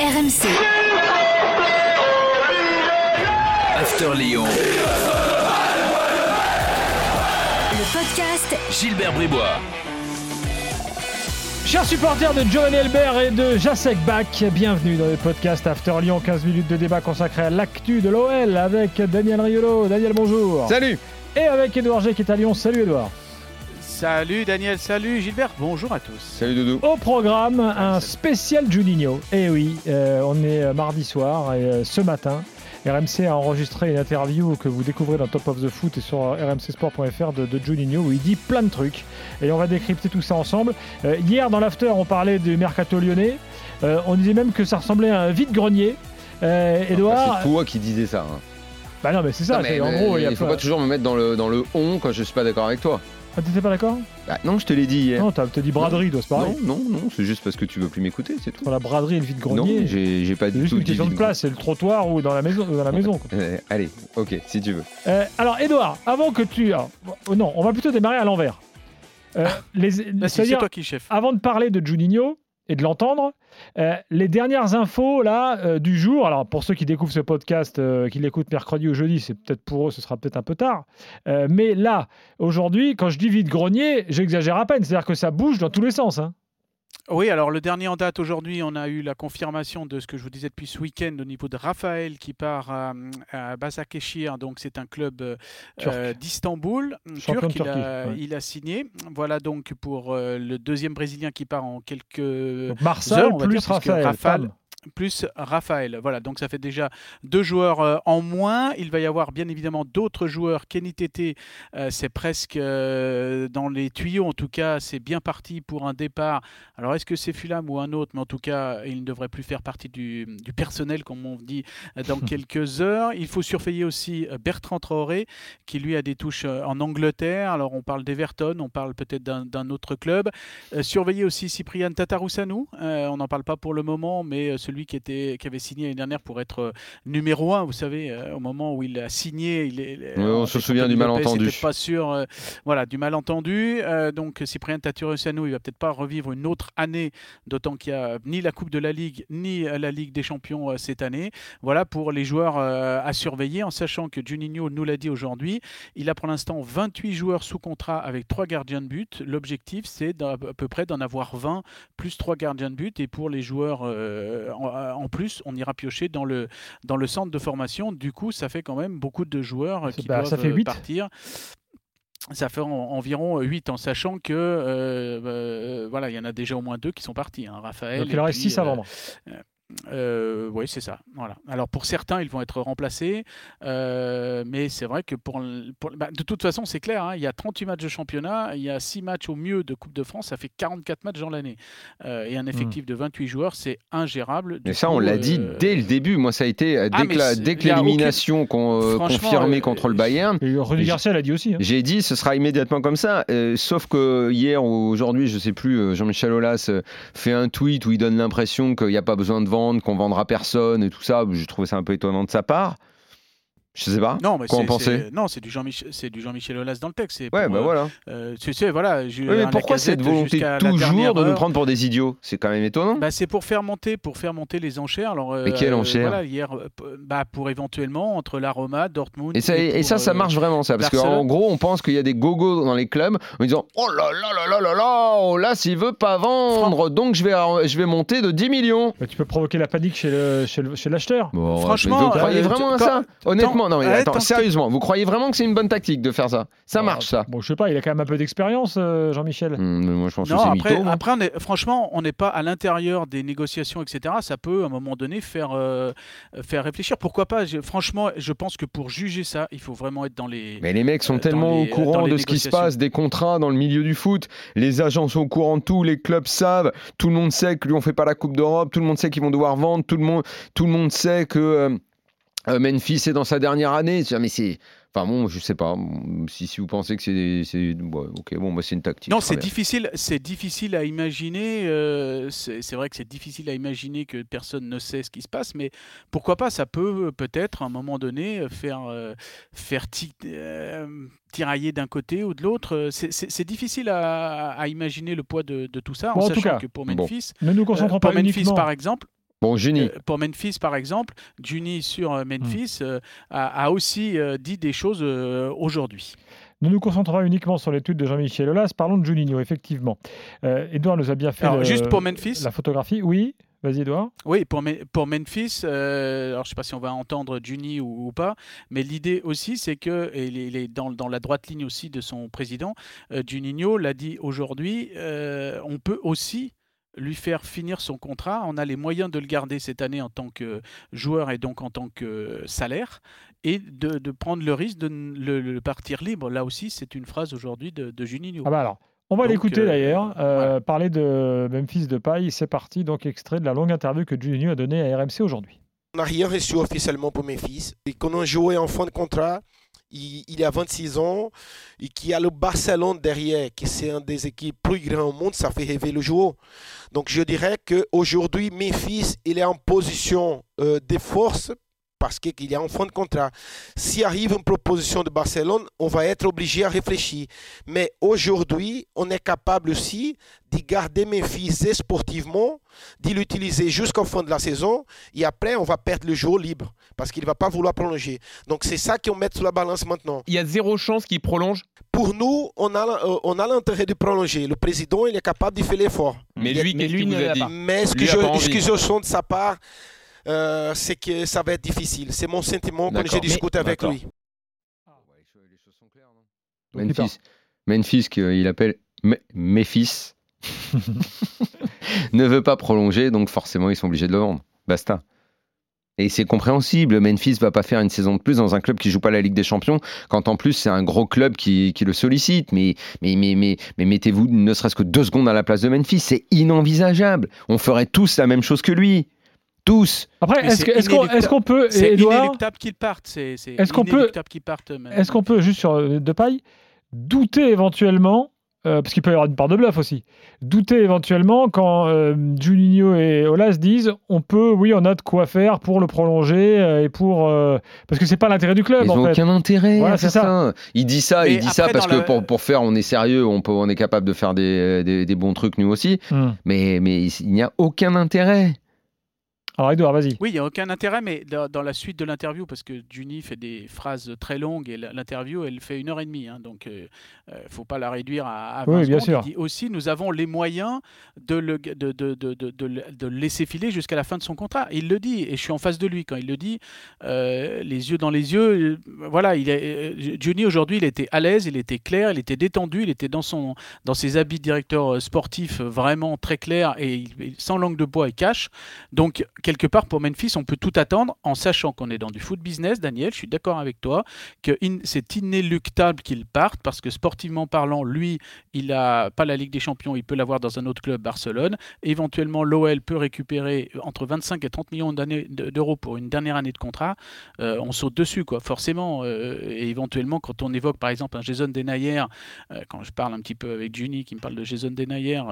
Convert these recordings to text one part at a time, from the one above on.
RMC. After Lyon. Le podcast Gilbert Bribois. Chers supporters de Giovanni Elbert et de Jacek Bach, bienvenue dans le podcast After Lyon, 15 minutes de débat consacré à l'actu de l'OL avec Daniel Riolo. Daniel, bonjour. Salut Et avec Edouard G qui est à Lyon. Salut Edouard. Salut Daniel, salut Gilbert, bonjour à tous. Salut Doudou. Au programme, un spécial Juninho. Et oui, euh, on est euh, mardi soir et euh, ce matin, RMC a enregistré une interview que vous découvrez dans Top of the Foot et sur rmcsport.fr de, de Juninho où il dit plein de trucs. Et on va décrypter tout ça ensemble. Euh, hier, dans l'after, on parlait du mercato lyonnais. Euh, on disait même que ça ressemblait à un vide-grenier. Euh, Edouard, C'est toi qui disais ça. hein. bah non mais c'est ça, Non, mais- c'est- en mais gros il y a il faut pas toujours me mettre dans le, dans le on quand je suis pas d'accord avec toi. Ah, t'étais pas d'accord? Bah, non, je te l'ai dit hier. Non, t'as t'as dit braderie, toi, c'est pareil. non, non, non, c'est juste parce que tu veux plus m'écouter, c'est tout. Dans la braderie et le Non, vide-grenier, j'ai j'ai pas c'est du juste tout une dit. question de place, c'est le trottoir ou dans la maison. Dans la maison quoi. Euh, allez, ok, si tu veux. Euh, alors, Edouard, avant que tu. alors, bon, non, on va plutôt démarrer à l'envers. Euh, les- Vas-y, c'est toi qui chef. avant de parler de Juninho et de l'entendre, euh, les dernières infos là euh, du jour. Alors, pour ceux qui découvrent ce podcast, euh, qui l'écoutent mercredi ou jeudi, c'est peut-être pour eux, ce sera peut-être un peu tard. Mais là, aujourd'hui, quand je dis vide-grenier, j'exagère à peine. C'est-à-dire que ça bouge dans tous les sens. hein. Oui, alors le dernier en date aujourd'hui, on a eu la confirmation de ce que je vous disais depuis ce week-end au niveau de Raphaël qui part à, à donc c'est un club euh, euh, d'Istanbul, turc, il a, Turquie, ouais. il a signé. Voilà donc pour euh, le deuxième Brésilien qui part en quelques Donc, Marcel heures, on va plus dire, Raphaël. Raphaël-. Plus Raphaël. Voilà, donc ça fait déjà deux joueurs euh, en moins. Il va y avoir bien évidemment d'autres joueurs. Kenny Tété, euh, c'est presque euh, dans les tuyaux. En tout cas, c'est bien parti pour un départ. Alors, est-ce que c'est Fulham ou un autre? Mais en tout cas, il ne devrait plus faire partie du, du personnel, comme on dit, dans quelques heures. Il faut surveiller aussi Bertrand Traoré, qui lui a des touches en Angleterre. Alors, on parle d'Everton, on parle peut-être d'un autre club. Surveiller aussi Cyprien Tataroussanou. Euh, on n'en parle pas pour le moment, mais euh, celui qui, était, qui avait signé l'année dernière pour être euh, numéro un, vous savez, euh, au moment où il a signé, il est. Ouais, on en se souvient du malentendu. pas sûr, euh, voilà, du malentendu. Euh, donc Cyprien Tataroussanou, il va peut-être pas revivre une autre année, d'autant qu'il n'y a ni la Coupe de la Ligue ni euh, la Ligue des Champions euh, cette année. Voilà pour les joueurs euh, à surveiller, en sachant que Juninho nous l'a dit aujourd'hui, il a pour l'instant 28 joueurs sous contrat avec 3 gardiens de but. L'objectif, c'est à peu près d'en avoir 20 plus 3 gardiens de but. Et pour les joueurs euh, en, en plus, on ira piocher dans le, dans le centre de formation. Du coup, ça fait quand même beaucoup de joueurs euh, qui bah, doivent ça fait euh, partir. Ça fait en- environ 8 en sachant que euh, euh, voilà, il y en a déjà au moins deux qui sont partis. hein, Raphaël. Donc il en reste puis, 6 à euh, vendre. euh, oui, c'est ça. Voilà. Alors pour certains, ils vont être remplacés, euh, mais c'est vrai que pour, bah, de toute façon, c'est clair. hein, il y a 38 matchs de championnat, il y a 6 matchs au mieux de Coupe de France, ça fait 44 matchs dans l'année. Euh, et un effectif de 28 joueurs, c'est ingérable. Du Mais ça, coup, on l'a dit euh, dès le début. Moi, ça a été euh, Ah, dès que la- dès l'élimination euh, confirmée euh, contre le Bayern. J- Garcia l'a dit aussi. hein. J'ai dit ce sera immédiatement comme ça, euh, sauf que hier ou aujourd'hui, je sais plus, euh, Jean-Michel Aulas euh, fait un tweet où il donne l'impression qu'il n'y a pas besoin de qu'on vendra personne et tout ça. J'ai trouvé ça un peu étonnant de sa part. Je sais pas. Non, mais Quoi en c'est- Non, c'est du Jean-Michel, c'est du Jean-Michel Aulas dans le texte. c'est Ouais, pour, bah euh, voilà. euh, tu sais, voilà. je- mais pourquoi cette volonté toujours de nous prendre pour des idiots? C'est quand même étonnant. Bah, c'est pour faire monter, pour faire monter les enchères. Alors, Mais quelle euh, enchère voilà, hier, euh, bah, pour éventuellement entre la Roma, Dortmund. Et ça, et pour, ça, ça euh, marche vraiment, ça. Parce qu'en gros, on pense qu'il y a des gogos dans les clubs en disant Oh là là là là là là, oh là, s'il veut pas vendre, donc je vais, je vais monter de 10 millions. Mais tu peux provoquer la panique chez le- chez le- chez l'acheteur. Bon, Franchement, mais vous croyez euh, vraiment à ça? Honnêtement, non, mais ouais, attends, sérieusement, vous croyez vraiment que c'est une bonne tactique de faire ça Ça marche, ça Bon, je sais pas, il a quand même un peu d'expérience, euh, Jean-Michel. Mais Moi, je pense Non, que c'est après, mytho. moi. après on est, franchement, on n'est pas à l'intérieur des négociations, etc. Ça peut, à un moment donné, faire, euh, faire réfléchir. Pourquoi pas? Je- Franchement, je pense que pour juger ça, il faut vraiment être dans les. Mais les mecs sont euh, tellement les- au courant de ce qui se passe, des contrats dans le milieu du foot. Les agents sont au courant de tout, les clubs savent. Tout le monde sait que lui on fait pas la Coupe d'Europe. Tout le monde sait qu'ils vont devoir vendre. Tout le monde, tout le monde sait que Memphis est dans sa dernière année. Mais c'est, Enfin bon, je sais pas. Si, si vous pensez que c'est. ouais, ok, bon, bah, c'est une tactique. Non, c'est difficile, c'est difficile à imaginer. euh, c'est c'est vrai que c'est difficile à imaginer que personne ne sait ce qui se passe, mais pourquoi pas Ça peut euh, peut-être à un moment donné euh, faire euh, faire ti- euh, tirailler d'un côté ou de l'autre. Euh, C'est- C'est c'est difficile à, à imaginer le poids de, de tout ça, Bon, en en tout sachant cas, que pour bon. Memphis, Ne nous euh, concentrons pour pas Memphis uniquement. par exemple, Bon, Juni. Euh, pour Memphis, par exemple, Juni sur euh, Memphis euh, a, a aussi euh, dit des choses euh, aujourd'hui. Nous nous concentrerons uniquement sur l'étude de Jean-Michel Aulas. Parlons de Juninho, effectivement. Euh, Edouard nous a bien fait Alors, le- juste pour Memphis, la photographie. Oui, vas-y Edouard. Oui, pour, Me- pour Memphis, euh, alors je ne sais pas si on va entendre Juni ou, ou pas, mais l'idée aussi, c'est que, et il est, il est dans, dans la droite ligne aussi de son président, euh, Juninho l'a dit aujourd'hui, euh, on peut aussi lui faire finir son contrat. On a les moyens de le garder cette année en tant que joueur et donc en tant que salaire, et de, de prendre le risque de le, le partir libre. Là aussi, c'est une phrase aujourd'hui de, de Juninho. Ah bah alors, on va l'écouter euh, d'ailleurs. euh, voilà. Parler de Memphis de paille. C'est parti. Donc, extrait de la longue interview que Juninho a donnée à RMC aujourd'hui. On n'a rien reçu officiellement pour Memphis. Et quand on jouait en fin de contrat, il, il a 26 ans et qui a le Barcelone derrière, qui c'est un des équipes plus grandes au monde, ça fait rêver le joueur. Donc je dirais qu'aujourd'hui, Memphis, il est en position euh, de force parce qu'il est en fin de contrat. Si arrive une proposition de Barcelone, on va être obligé à réfléchir. Mais aujourd'hui, on est capable aussi de garder Memphis sportivement, de l'utiliser jusqu'en fin de la saison et après, on va perdre le jour libre parce qu'il ne va pas vouloir prolonger. Donc, c'est ça qu'on met sur la balance maintenant. Il y a zéro chance qu'il prolonge? Pour nous, on a, euh, on a l'intérêt de prolonger. Le président, il est capable de faire l'effort. Mais Il y a- lui, mais qu'est-ce lui qu'il vous ne a l'a dit? Pas. Mais ce que, a je, ce que je sens de sa part, euh, c'est que ça va être difficile. C'est mon sentiment quand j'ai discuté avec lui. Donc, il Memphis, Memphis qu'il appelle Me- Memphis, ne veut pas prolonger, donc forcément ils sont obligés de le vendre. Basta. Et c'est compréhensible, Memphis va pas faire une saison de plus dans un club qui joue pas la Ligue des Champions, quand en plus c'est un gros club qui, qui le sollicite. Mais, mais, mais, mais, mais mettez-vous ne serait-ce que deux secondes à la place de Memphis, c'est inenvisageable. On ferait tous la même chose que lui. Tous. Après, est-ce qu'on peut, C'est Edouard, inéluctable qu'il parte. C'est c'est Est-ce qu'on peut- inéluctable qu'il parte. même. est-ce qu'on peut juste sur euh, de paille douter éventuellement, euh, parce qu'il peut y avoir une part de bluff aussi, douter éventuellement quand euh, Juninho et Olas disent on peut, oui, on a de quoi faire pour le prolonger euh, et pour euh, parce que c'est pas l'intérêt du club Ils n'ont aucun intérêt Voilà, c'est ça. ça. Il dit ça, Mais il dit ça parce que le- pour, pour faire, on est sérieux, on, peut, on est capable de faire des, des, des bons trucs nous aussi. Hmm. Mais, mais il n'y a aucun intérêt. Alors Edouard, vas-y. Oui, il n'y a aucun intérêt, mais dans, dans la suite de l'interview, parce que Juni fait des phrases très longues et l'interview, elle fait une heure et demie, hein, donc il ne faut pas la réduire à, à 20 Oui, bien secondes. sûr. Il dit aussi, nous avons les moyens de le, de, de, de, de, laisser filer jusqu'à la fin de son contrat. Il le dit, et je suis en face de lui quand il le dit, euh, les yeux dans les yeux. euh, voilà, il est, euh, Juni aujourd'hui, il était à l'aise, il était clair, il était détendu, il était dans, son, dans ses habits de directeur euh, sportif euh, vraiment très clair et il- sans langue de bois et cash. Donc, quelque part, pour Memphis, on peut tout attendre en sachant qu'on est dans du foot business, Daniel, je suis d'accord avec toi, que c'est inéluctable qu'il parte parce que sportivement parlant, lui, il n'a pas la Ligue des Champions, il peut l'avoir dans un autre club, Barcelone. Éventuellement, l'OL peut récupérer entre 25 et 30 millions d'euros pour une dernière année de contrat. Euh, on saute dessus, quoi, forcément. euh, et éventuellement, quand on évoque par exemple un Jason Denayer, euh, quand je parle un petit peu avec Juni qui me parle de Jason Denayer,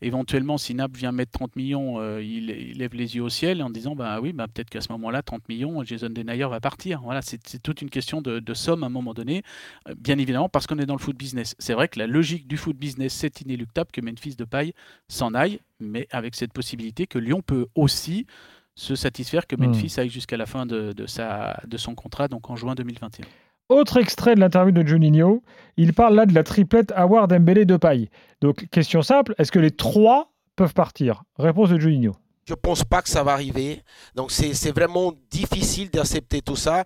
éventuellement, si Naples vient mettre 30 millions, il, il lève les yeux au ciel en disant bah oui, bah, peut-être qu'à ce moment-là, 30 millions, Jason Denayer va partir. Voilà, c'est toute une question de, de somme à un moment donné, euh, bien évidemment, parce qu'on est dans le foot business. C'est vrai que la logique du foot business, c'est inéluctable que Memphis de paille s'en aille, mais avec cette possibilité que Lyon peut aussi se satisfaire que Hmm. Memphis aille jusqu'à la fin de, de sa, de son contrat, donc en juin 2021. Autre extrait de l'interview de Juninho, il parle là de la triplette Award Dembélé de paille. Donc question simple, est-ce que les trois peuvent partir? Réponse de Juninho. Je pense pas que ça va arriver. Donc c'est c'est vraiment difficile d'accepter tout ça.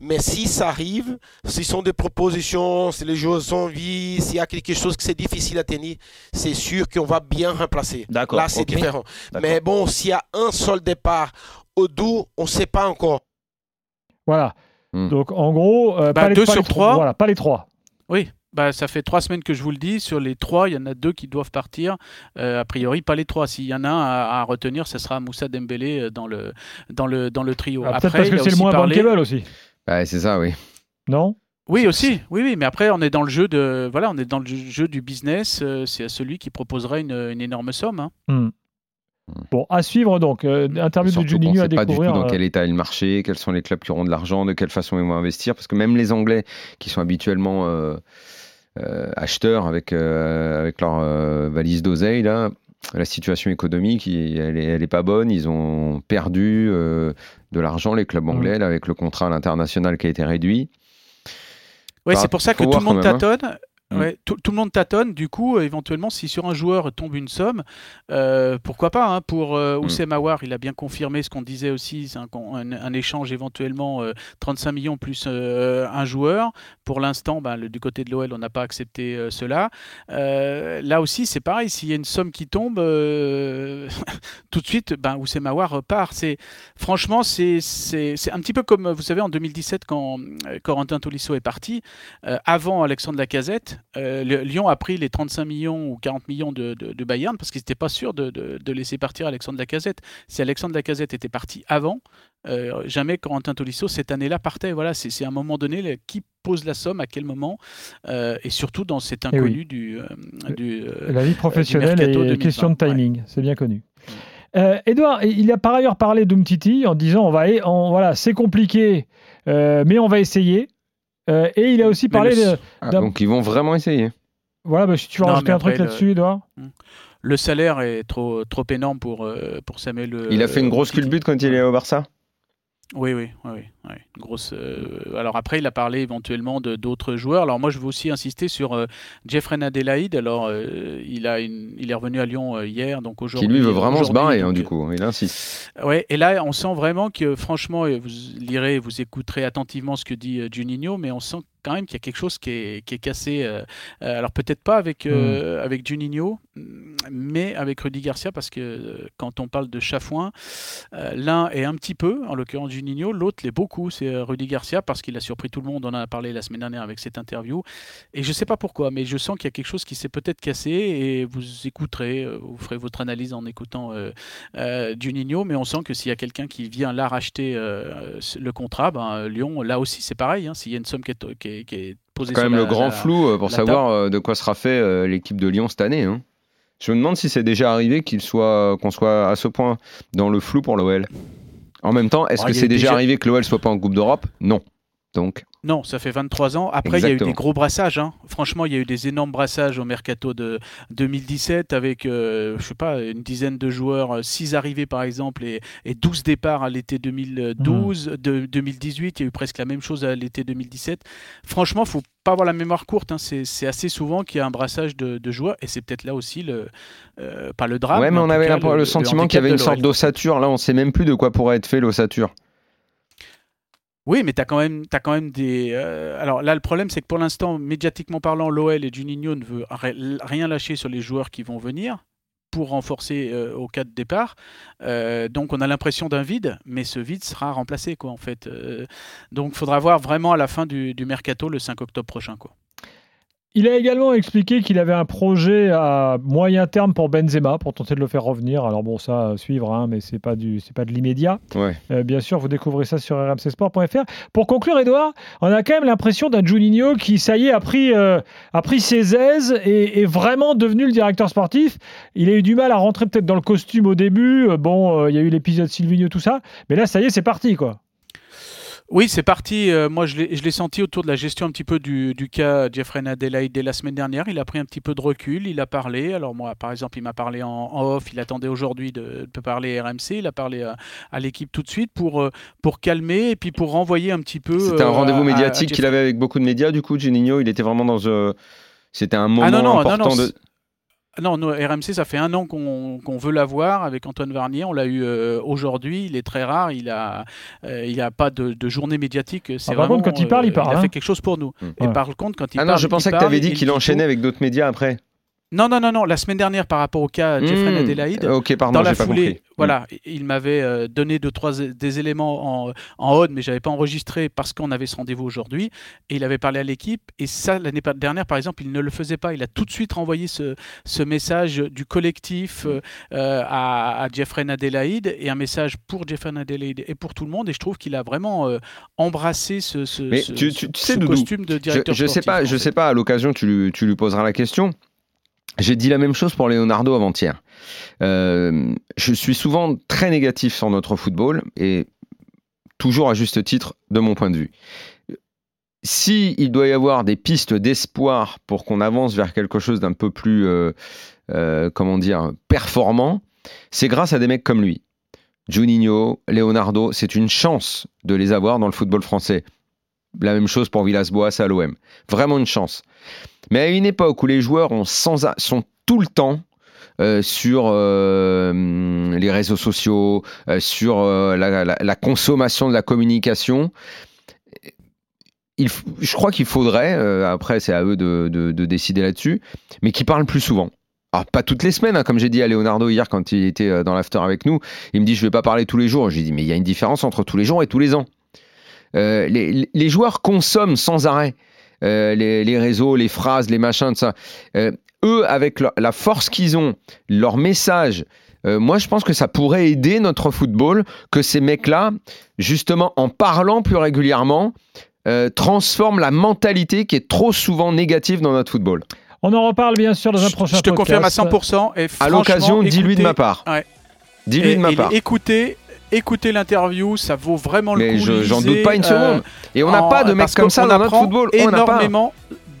Mais si ça arrive, si ce sont des propositions, si les joueurs ont envie, s'il y a quelque chose que c'est difficile à tenir, c'est sûr qu'on va bien remplacer. D'accord, Là, c'est différent. Mais bon, s'il y a un seul départ au doux, on ne sait pas encore. Voilà. Hmm. Donc en gros, euh, Bah, pas, les, deux pas les trois. Voilà, pas les trois. Oui, bah, ça fait trois semaines que je vous le dis. Sur les trois, il y en a deux qui doivent partir. Euh, a priori, pas les trois. S'il y en a un à, à retenir, ce sera Moussa Dembélé euh, dans le, dans le, dans le trio. Ah, Peut-être Après, parce que c'est le moins parlé- bankable aussi. Ouais, c'est ça, oui. Non? Oui, aussi. Oui, oui, mais après, on est dans le jeu de, voilà, on est dans le jeu du business. euh, c'est à celui qui proposerait une, une énorme somme. hein. Hmm. Bon, à suivre donc. euh, interview de Juninho à sait pas du tout découvrir. dans quel état est le marché, quels sont les clubs qui auront de l'argent, de quelle façon ils vont investir. Parce que même les Anglais, qui sont habituellement euh, acheteurs avec, euh, avec leur euh, valise d'oseille, là, la situation économique, elle est, elle est pas bonne. Ils ont perdu euh, de l'argent, les clubs anglais, là, avec le contrat à l'international qui a été réduit. Bah, c'est pour ça que tout le monde hein. tâtonne. Mm. Ouais, tout, tout le monde tâtonne. Du coup, euh, éventuellement, si sur un joueur tombe une somme, euh, pourquoi pas hein, Pour euh, Mm. Oussem Aouar, il a bien confirmé ce qu'on disait aussi, c'est un, un- un échange éventuellement euh, 35 millions plus euh, un joueur. Pour l'instant, ben, le- du côté de l'OL, on n'a pas accepté euh, cela. Euh, là aussi, c'est pareil. S'il y a une somme qui tombe, euh, tout de suite, ben, Oussem Aouar repart. C'est franchement, c'est c'est c'est un petit peu comme vous savez en 2017 quand euh, Corentin Tolisso est parti. Euh, avant Alexandre Lacazette, euh, le- Lyon a pris les 35 millions ou 40 millions de, de- de Bayern parce qu'ils n'étaient pas sûrs de, de- laisser partir Alexandre Lacazette. Si Alexandre Lacazette était parti avant, euh, jamais Corentin Tolisso cette année-là partait. Voilà, c'est c'est à un moment donné le- qui pose la somme, à quel moment, euh, et surtout dans cet Eh oui. inconnu du, du, La vie professionnelle est 2020, question de ouais. timing, c'est bien connu. Euh, Edouard, il a par ailleurs parlé d'Umtiti en disant on va, on- voilà, c'est compliqué, euh, mais on va essayer. Euh, et il a aussi parlé le- de. Ah, donc ils vont vraiment essayer. Voilà, bah, si tu veux Non, rajouter un truc le- là-dessus, Edouard le salaire est trop, trop énorme pour, euh, pour Samuel. euh, Il a fait une grosse culbute quand il est au Barça. Oui, oui, oui, grosse. euh, Alors après, il a parlé éventuellement de d'autres joueurs. Alors moi, je veux aussi insister sur euh, Jeffrey Adelaide. Alors, euh, il a une, il est revenu à Lyon euh, hier, donc Qui aujourd'hui. lui veut vraiment se barrer, hein, du coup. Il insiste. Ouais, et là, on sent vraiment que, franchement, vous lirez, vous écouterez attentivement ce que dit Juninho, mais on sent quand même qu'il y a quelque chose qui est, qui est cassé. euh, euh, alors peut-être pas avec, euh, avec Juninho, mais avec Rudy Garcia, parce que euh, quand on parle de chafouin, euh, l'un est un petit peu, en l'occurrence Juninho, l'autre l'est beaucoup, c'est Rudy Garcia, parce qu'il a surpris tout le monde, on en a parlé la semaine dernière avec cette interview, et je sais pas pourquoi, mais je sens qu'il y a quelque chose qui s'est peut-être cassé, et vous écouterez, vous ferez votre analyse en écoutant Juninho, mais on sent que s'il y a quelqu'un qui vient là racheter le contrat, ben, Lyon, là aussi c'est pareil, hein, s'il y a une somme qui est, qui est- qui est posée quand sur même la- le grand la- flou euh, pour savoir euh, de quoi sera fait euh, l'équipe de Lyon cette année. hein. Je me demande si c'est déjà arrivé qu'il soit qu'on soit à ce point dans le flou pour l'OL. En même temps, est-ce Oh, que c'est déjà- arrivé que l'OL soit pas en Coupe d'Europe? Non. Donc, Non, ça fait 23 ans. Après, il y a eu des gros brassages. hein. Franchement, il y a eu des énormes brassages au mercato de 2017 avec, euh, je sais pas, une dizaine de joueurs, 6 arrivées par exemple et, et 12 départs à l'été 2012. Mmh. De, 2018, il y a eu presque la même chose à l'été 2017. Franchement, faut pas avoir la mémoire courte. hein. C'est assez souvent qu'il y a un brassage de, de joueurs et c'est peut-être là aussi le, euh, pas le drame. ouais, mais on avait cas, le, sentiment qu'il y avait une sorte d'ossature. Là, on sait même plus de quoi pourrait être fait l'ossature. Oui, mais tu as quand même, t'as quand même des. euh, alors là, le problème, c'est que pour l'instant, médiatiquement parlant, l'OL et Juninho ne veut ri- rien lâcher sur les joueurs qui vont venir pour renforcer euh, au cas de départ. Euh, donc on a l'impression d'un vide, mais ce vide sera remplacé, quoi, en fait. Donc il faudra voir vraiment à la fin du, du mercato, le 5 octobre prochain, quoi. Il a également expliqué qu'il avait un projet à moyen terme pour Benzema, pour tenter de le faire revenir. Alors bon, ça, suivre, hein, mais c'est pas du, c'est pas de l'immédiat. Ouais. Euh, bien sûr, vous découvrez ça sur rmcsport.fr. Pour conclure, Edouard, on a quand même l'impression d'un Juninho qui, ça y est, a pris, euh, a pris ses aises et est vraiment devenu le directeur sportif. Il a eu du mal à rentrer peut-être dans le costume au début. Euh, Bon, euh, il y a eu l'épisode Silvino, tout ça. Mais là, ça y est, c'est parti, quoi. Oui, c'est parti. Euh, moi, je l'ai senti autour de la gestion un petit peu du, du cas Jeffrey Adelaide dès la semaine dernière. Il a pris un petit peu de recul, il a parlé. Alors moi, par exemple, il m'a parlé en, en off. Il attendait aujourd'hui de, de parler RMC. Il a parlé à, à l'équipe tout de suite pour, euh, pour calmer et puis pour renvoyer un petit peu. C'était un euh, rendez-vous médiatique qu'il avait avec beaucoup de médias. Du coup, Juninho, il était vraiment dans. euh, C'était un moment Ah non, non, non, important non, de. Non, nous, RMC, ça fait un an qu'on qu'on veut l'avoir avec Antoine Varnier. On l'a eu euh, aujourd'hui. Il est très rare. Il a, euh, il a pas de, de journée médiatique. C'est Ah, par vraiment, contre, quand il parle, il euh, parle, a hein. fait quelque chose pour nous. Mm. Et Ouais. par contre, quand il Ah parle, non, je il pensais que tu avais dit il qu'il enchaînait avec d'autres médias après. Non, non, non, non. La semaine dernière, par rapport au cas Jeffrey Hmm, Adelaide, pardon, dans la pas foulée. Hmm. voilà, il m'avait euh, donné deux, trois des éléments en, en odd, mais j'avais pas enregistré parce qu'on avait ce rendez-vous aujourd'hui. Et il avait parlé à l'équipe. Et ça, l'année dernière, par exemple, il ne le faisait pas. Il a tout de suite renvoyé ce, ce message du collectif euh, euh, à, à Jeffrey Adelaide et un message pour Jeffrey Adelaide et pour tout le monde. Et je trouve qu'il a vraiment euh, embrassé ce, ce, Mais ce- tu- tu- tu sais, Doudou, costume de Je, directeur je sais sportif, pas, je fait. sais pas. À l'occasion, tu, lui- tu lui poseras la question. J'ai dit la même chose pour Leonardo avant-hier. Euh, je suis souvent très négatif sur notre football et toujours à juste titre de mon point de vue. Si il doit y avoir des pistes d'espoir pour qu'on avance vers quelque chose d'un peu plus euh, euh, comment dire, performants, c'est grâce à des mecs comme lui. Juninho, Leonardo, c'est une chance de les avoir dans le football français. La même chose pour Villas-Boas à l'OM. Vraiment une chance. Mais à une époque où les joueurs sont tout le temps euh, sur euh, les réseaux sociaux, euh, sur la, consommation de la communication, je crois qu'il faudrait, après c'est à eux de, de- de décider là-dessus, mais qu'ils parlent plus souvent. Alors, pas toutes les semaines, hein, comme j'ai dit à Leonardo hier quand il était dans l'after avec nous, il me dit je vais pas parler tous les jours. J'ai dit mais il y a une différence entre tous les jours et tous les ans. Euh, les, les joueurs consomment sans arrêt euh, les, les réseaux, les phrases, les machins de ça. Euh, eux, avec leur- la force qu'ils ont, leur message, euh, moi je pense que ça pourrait aider notre football que ces mecs-là, justement en parlant plus régulièrement, euh, transforment la mentalité qui est trop souvent négative dans notre football. On en reparle bien sûr dans un prochain Je te confirme à podcast. 100%. Et À l'occasion, dis-lui de ma part. Ouais. Dis-lui de ma et part. Écoutez, écoutez l'interview, ça vaut vraiment le Mais coup. je- j'en doute pas une euh, seconde. Et on n'a pas de mecs comme ça dans notre apprend football. On n'a pas. énormément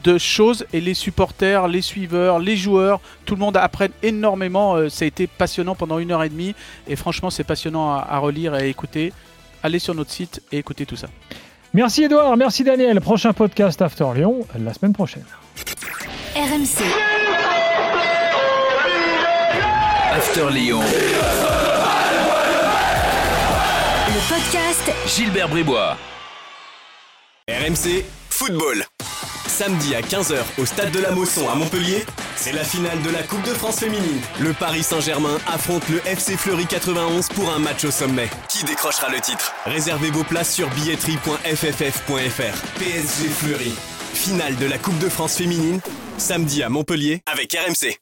de choses et les supporters, les suiveurs, les joueurs, tout le monde apprend énormément. Euh, Ça a été passionnant pendant une heure et demie et franchement c'est passionnant à, à relire et à écouter. Allez sur notre site et écoutez tout ça. Merci Edouard, merci Daniel. Prochain podcast After Lyon la semaine prochaine. RMC, After Lyon. Le podcast Gilbert Bribois. RMC Football. Samedi à 15h au stade de la Mosson à Montpellier, c'est la finale de la Coupe de France féminine. Le Paris Saint-Germain affronte le FC Fleury 91 pour un match au sommet. Qui décrochera le titre? Réservez vos places sur billetterie.fff.fr. PSG Fleury. Finale de la Coupe de France féminine, samedi à Montpellier avec RMC.